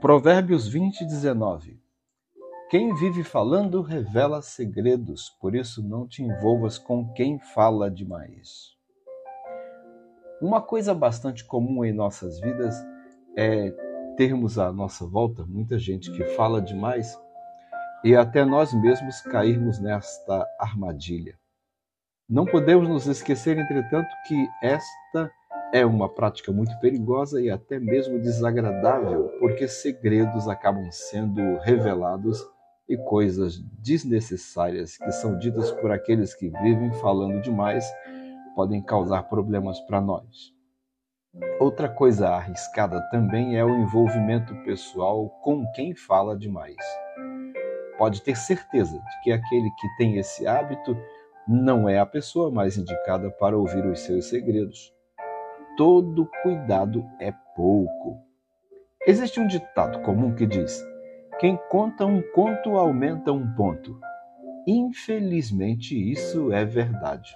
Provérbios 20, 19. Quem vive falando revela segredos, por isso não te envolvas com quem fala demais. Uma coisa bastante comum em nossas vidas é termos à nossa volta muita gente que fala demais e até nós mesmos cairmos nesta armadilha. Não podemos nos esquecer, entretanto, que esta é uma prática muito perigosa e até mesmo desagradável, porque segredos acabam sendo revelados e coisas desnecessárias que são ditas por aqueles que vivem falando demais podem causar problemas para nós. Outra coisa arriscada também é o envolvimento pessoal com quem fala demais. Pode ter certeza de que aquele que tem esse hábito não é a pessoa mais indicada para ouvir os seus segredos todo cuidado é pouco. Existe um ditado comum que diz: quem conta um conto aumenta um ponto. Infelizmente, isso é verdade.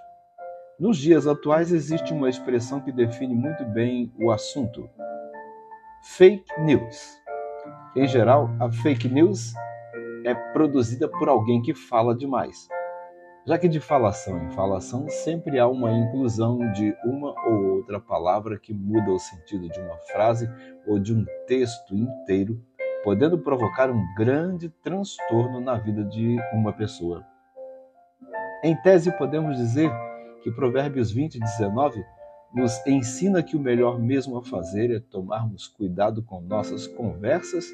Nos dias atuais, existe uma expressão que define muito bem o assunto: fake news. Em geral, a fake news é produzida por alguém que fala demais já que de falação em falação sempre há uma inclusão de uma ou outra palavra que muda o sentido de uma frase ou de um texto inteiro, podendo provocar um grande transtorno na vida de uma pessoa. Em tese, podemos dizer que Provérbios 20, 19 nos ensina que o melhor mesmo a fazer é tomarmos cuidado com nossas conversas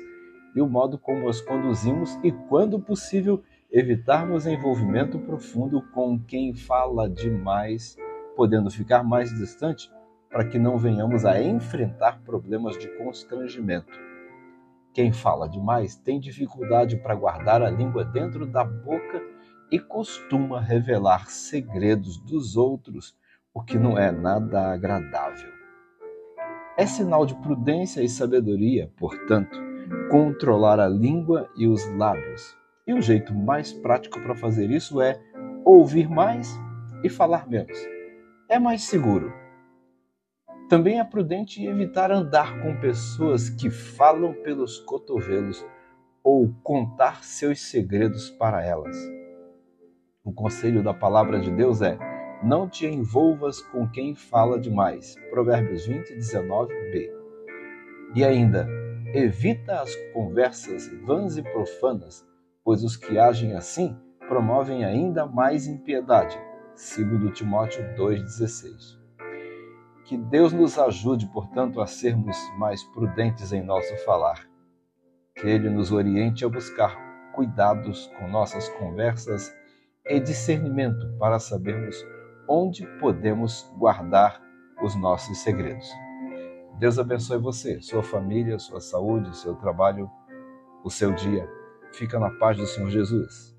e o modo como as conduzimos e, quando possível, evitarmos envolvimento profundo com quem fala demais, podendo ficar mais distante para que não venhamos a enfrentar problemas de constrangimento. Quem fala demais tem dificuldade para guardar a língua dentro da boca e costuma revelar segredos dos outros, o que não é nada agradável. É sinal de prudência e sabedoria, portanto, controlar a língua e os lábios e o jeito mais prático para fazer isso é ouvir mais e falar menos. É mais seguro. Também é prudente evitar andar com pessoas que falam pelos cotovelos ou contar seus segredos para elas. O conselho da palavra de Deus é: não te envolvas com quem fala demais. Provérbios 20, 19b. E ainda, evita as conversas vãs e profanas pois os que agem assim promovem ainda mais impiedade. Segundo Timóteo 2,16. Que Deus nos ajude, portanto, a sermos mais prudentes em nosso falar. Que Ele nos oriente a buscar cuidados com nossas conversas e discernimento para sabermos onde podemos guardar os nossos segredos. Deus abençoe você, sua família, sua saúde, seu trabalho, o seu dia Fica na paz do Senhor Jesus.